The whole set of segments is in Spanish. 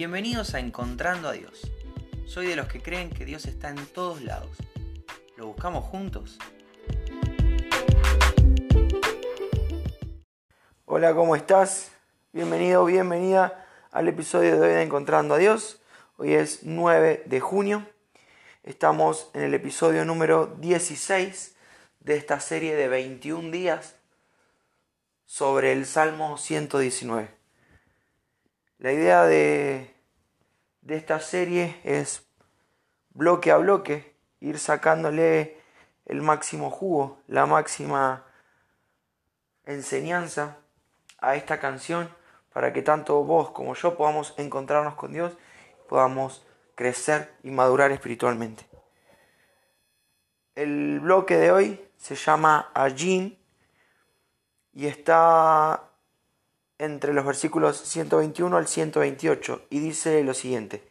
Bienvenidos a Encontrando a Dios. Soy de los que creen que Dios está en todos lados. ¿Lo buscamos juntos? Hola, ¿cómo estás? Bienvenido, bienvenida al episodio de hoy de Encontrando a Dios. Hoy es 9 de junio. Estamos en el episodio número 16 de esta serie de 21 días sobre el Salmo 119. La idea de, de esta serie es bloque a bloque ir sacándole el máximo jugo, la máxima enseñanza a esta canción para que tanto vos como yo podamos encontrarnos con Dios, podamos crecer y madurar espiritualmente. El bloque de hoy se llama Ajin y está entre los versículos 121 al 128 y dice lo siguiente,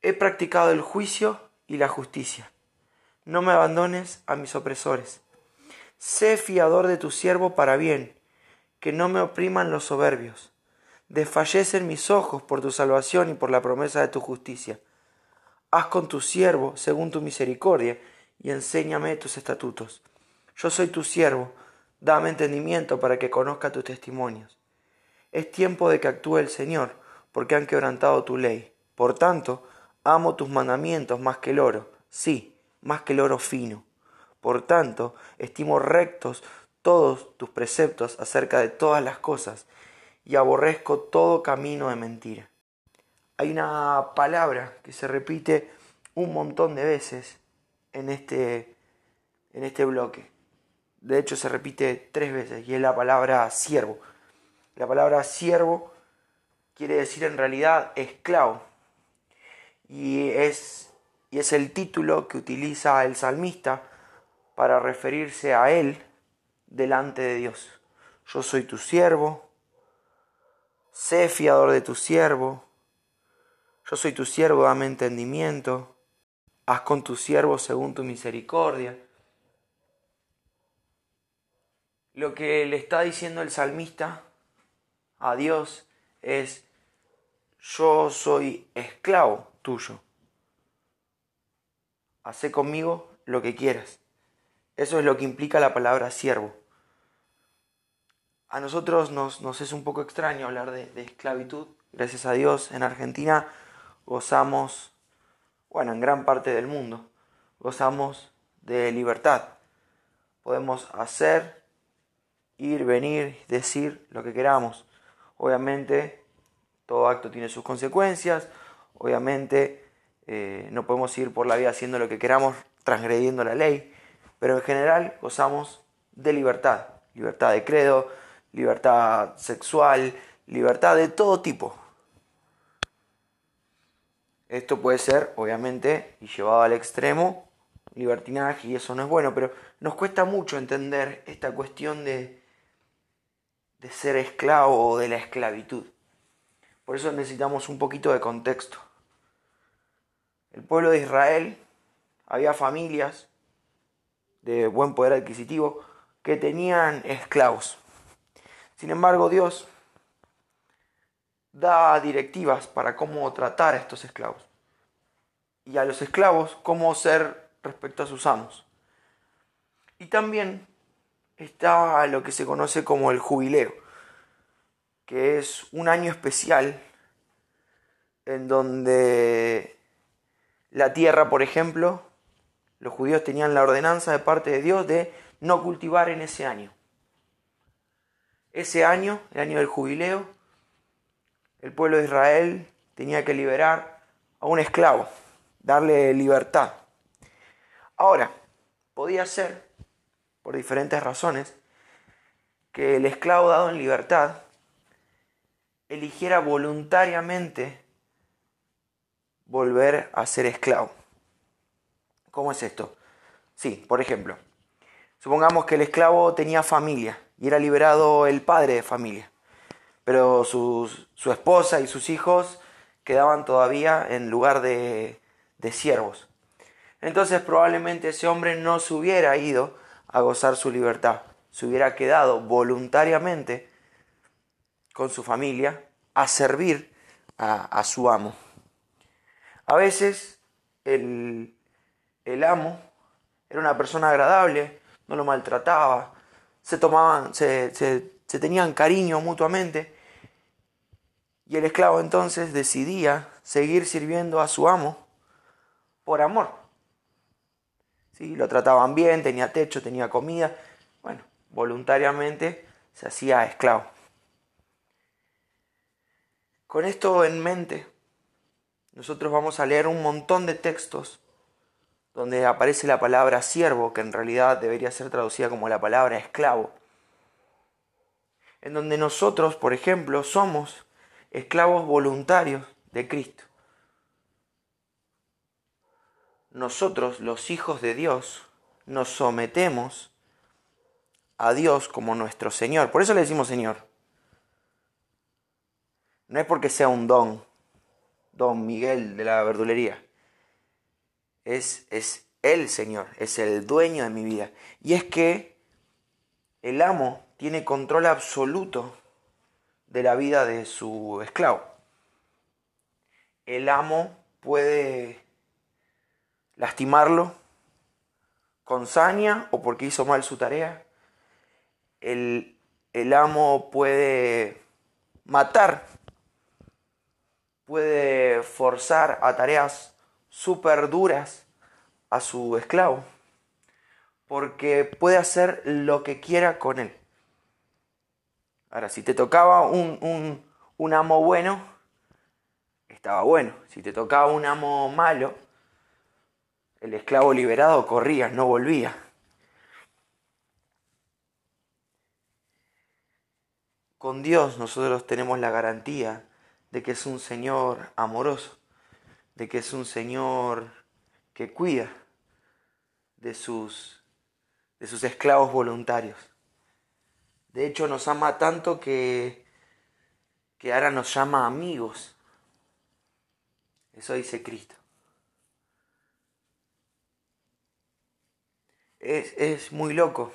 He practicado el juicio y la justicia. No me abandones a mis opresores. Sé fiador de tu siervo para bien, que no me opriman los soberbios. Desfallecen mis ojos por tu salvación y por la promesa de tu justicia. Haz con tu siervo según tu misericordia y enséñame tus estatutos. Yo soy tu siervo, dame entendimiento para que conozca tus testimonios. Es tiempo de que actúe el Señor, porque han quebrantado tu ley. Por tanto, amo tus mandamientos más que el oro, sí, más que el oro fino. Por tanto, estimo rectos todos tus preceptos acerca de todas las cosas, y aborrezco todo camino de mentira. Hay una palabra que se repite un montón de veces en este, en este bloque. De hecho, se repite tres veces y es la palabra siervo. La palabra siervo quiere decir en realidad esclavo. Y es, y es el título que utiliza el salmista para referirse a él delante de Dios. Yo soy tu siervo, sé fiador de tu siervo, yo soy tu siervo, dame entendimiento, haz con tu siervo según tu misericordia. Lo que le está diciendo el salmista a Dios es, yo soy esclavo tuyo. Hacé conmigo lo que quieras. Eso es lo que implica la palabra siervo. A nosotros nos, nos es un poco extraño hablar de, de esclavitud. Gracias a Dios en Argentina gozamos, bueno, en gran parte del mundo, gozamos de libertad. Podemos hacer, ir, venir, decir lo que queramos. Obviamente, todo acto tiene sus consecuencias. Obviamente, eh, no podemos ir por la vida haciendo lo que queramos, transgrediendo la ley. Pero en general gozamos de libertad. Libertad de credo, libertad sexual, libertad de todo tipo. Esto puede ser, obviamente, y llevado al extremo, libertinaje, y eso no es bueno, pero nos cuesta mucho entender esta cuestión de, de ser esclavo o de la esclavitud. Por eso necesitamos un poquito de contexto. El pueblo de Israel, había familias de buen poder adquisitivo que tenían esclavos. Sin embargo, Dios da directivas para cómo tratar a estos esclavos y a los esclavos cómo ser respecto a sus amos. Y también está lo que se conoce como el jubileo, que es un año especial en donde la tierra, por ejemplo, los judíos tenían la ordenanza de parte de Dios de no cultivar en ese año. Ese año, el año del jubileo, el pueblo de Israel tenía que liberar a un esclavo, darle libertad. Ahora, podía ser por diferentes razones, que el esclavo dado en libertad eligiera voluntariamente volver a ser esclavo. ¿Cómo es esto? Sí, por ejemplo, supongamos que el esclavo tenía familia y era liberado el padre de familia, pero su, su esposa y sus hijos quedaban todavía en lugar de, de siervos. Entonces probablemente ese hombre no se hubiera ido a gozar su libertad. Se hubiera quedado voluntariamente con su familia a servir a, su amo. A veces el, el, amo era una persona agradable, no lo maltrataba, se tomaban, se, se tenían cariño mutuamente, y el esclavo entonces decidía seguir sirviendo a su amo por amor. Lo trataban bien, tenía techo, tenía comida. Bueno, voluntariamente se hacía esclavo. Con esto en mente, nosotros vamos a leer un montón de textos donde aparece la palabra siervo, que en realidad debería ser traducida como la palabra esclavo. En donde nosotros, por ejemplo, somos esclavos voluntarios de Cristo. Nosotros, los hijos de Dios, nos sometemos a Dios como nuestro Señor. Por eso le decimos Señor. No es porque sea un don, don Miguel de la verdulería. Es, es el Señor, es el dueño de mi vida. Y es que el amo tiene control absoluto de la vida de su esclavo. El amo puede lastimarlo con saña o porque hizo mal su tarea. El, el amo puede matar, puede forzar a tareas súper duras a su esclavo, porque puede hacer lo que quiera con él. Ahora, si te tocaba un, un, amo bueno, estaba bueno. Si te tocaba un amo malo, el esclavo liberado corría, no volvía. Con Dios nosotros tenemos la garantía de que es un Señor amoroso, de que es un Señor que cuida de sus, de sus esclavos voluntarios. De hecho, nos ama tanto que, que ahora nos llama amigos. Eso dice Cristo. Es, es muy loco.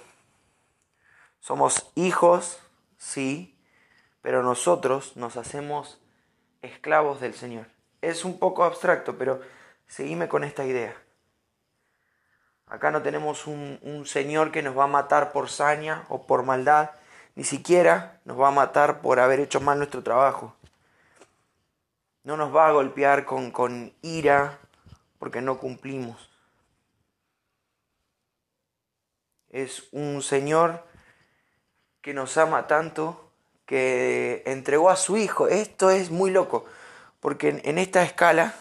Somos hijos, sí, pero nosotros nos hacemos esclavos del Señor. Es un poco abstracto, pero seguime con esta idea. Acá no tenemos un, un, Señor que nos va a matar por saña o por maldad, ni siquiera nos va a matar por haber hecho mal nuestro trabajo. No nos va a golpear con, con ira porque no cumplimos. Es un Señor que nos ama tanto que entregó a su Hijo. Esto es muy loco, porque en esta escala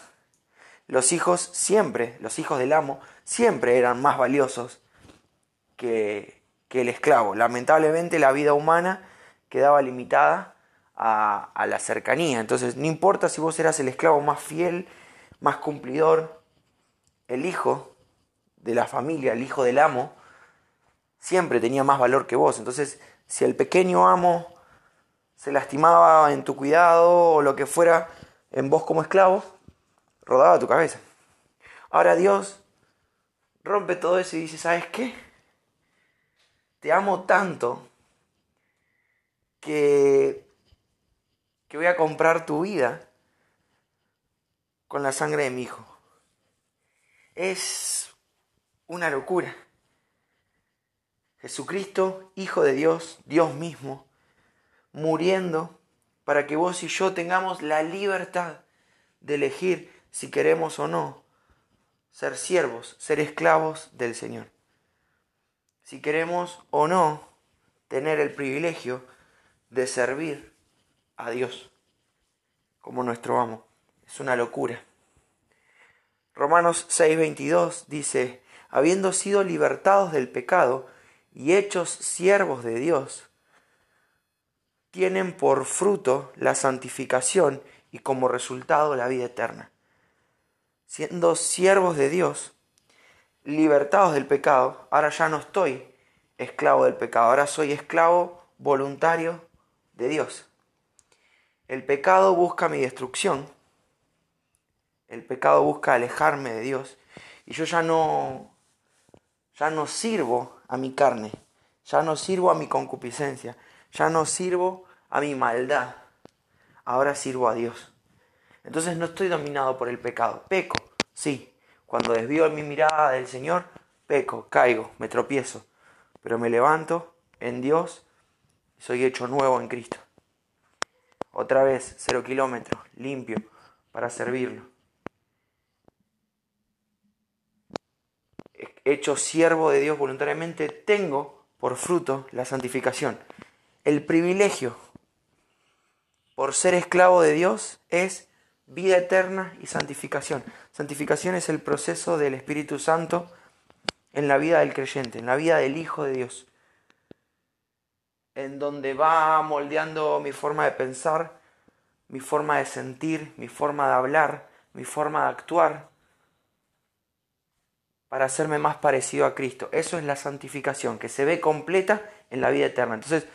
los hijos siempre, los hijos del amo, siempre eran más valiosos que, que el esclavo. Lamentablemente la vida humana quedaba limitada a, a, la cercanía. Entonces, no importa si vos eras el esclavo más fiel, más cumplidor, el hijo de la familia, el hijo del amo, siempre tenía más valor que vos. Entonces, si el pequeño amo se lastimaba en tu cuidado o lo que fuera en vos como esclavo, rodaba tu cabeza. Ahora Dios rompe todo eso y dice, ¿sabes qué? te amo tanto que, que voy a comprar tu vida con la sangre de mi hijo. Es una locura. Jesucristo, Hijo de Dios, Dios mismo, muriendo para que vos y yo tengamos la libertad de elegir si queremos o no ser siervos, ser esclavos del Señor si queremos o no tener el privilegio de servir a Dios como nuestro amo. Es una locura. Romanos 6:22 dice, habiendo sido libertados del pecado y hechos siervos de Dios, tienen por fruto la santificación y como resultado la vida eterna. Siendo siervos de Dios, libertados del pecado, ahora ya no estoy esclavo del pecado, ahora soy esclavo voluntario de Dios. El pecado busca mi destrucción, el pecado busca alejarme de Dios y yo ya no ya no sirvo a mi carne, ya no sirvo a mi concupiscencia, ya no sirvo a mi maldad. Ahora sirvo a Dios. Entonces no estoy dominado por el pecado. Peco, sí. Cuando desvío mi mirada del Señor, peco, caigo, me tropiezo. Pero me levanto en Dios, soy hecho nuevo en Cristo. Otra vez, cero kilómetros, limpio, para servirlo. Hecho siervo de Dios voluntariamente, tengo por fruto la santificación. El privilegio por ser esclavo de Dios es vida eterna y santificación. Santificación es el proceso del Espíritu Santo en la vida del creyente, en la vida del Hijo de Dios, en donde va moldeando mi forma de pensar, mi forma de sentir, mi forma de hablar, mi forma de actuar, para hacerme más parecido a Cristo. Eso es la santificación, que se ve completa en la vida eterna. Entonces,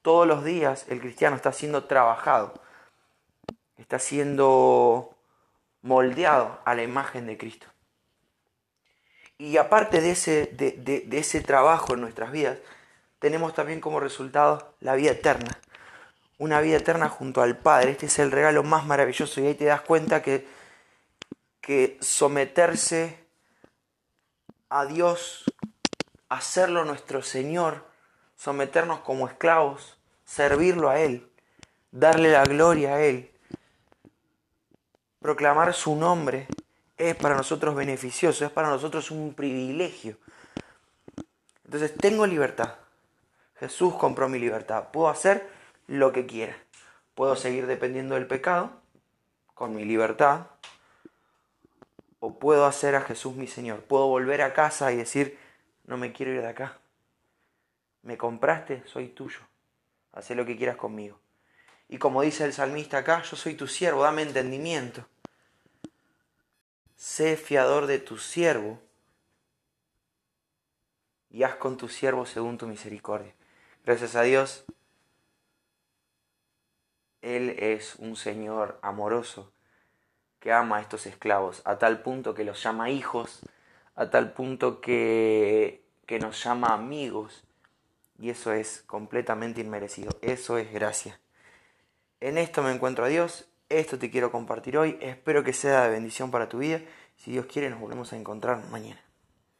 todos los días el cristiano está siendo trabajado, está siendo moldeado a la imagen de Cristo. Y aparte de ese, de, ese trabajo en nuestras vidas, tenemos también como resultado la vida eterna. Una vida eterna junto al Padre. Este es el regalo más maravilloso y ahí te das cuenta que, que someterse a Dios, hacerlo nuestro Señor, someternos como esclavos, servirlo a Él, darle la gloria a Él, proclamar su nombre, es para nosotros beneficioso, es para nosotros un privilegio. Entonces tengo libertad. Jesús compró mi libertad. Puedo hacer lo que quiera. Puedo seguir dependiendo del pecado con mi libertad. O puedo hacer a Jesús mi Señor. Puedo volver a casa y decir, no me quiero ir de acá. Me compraste, soy tuyo. Haz lo que quieras conmigo. Y como dice el salmista acá, yo soy tu siervo, dame entendimiento. Sé fiador de tu siervo y haz con tu siervo según tu misericordia. Gracias a Dios, Él es un Señor amoroso que ama a estos esclavos, a tal punto que los llama hijos, a tal punto que, que nos llama amigos y eso es completamente inmerecido. Eso es gracia. En esto me encuentro a Dios. Esto te quiero compartir hoy. Espero que sea de bendición para tu vida. Si Dios quiere, nos volvemos a encontrar mañana.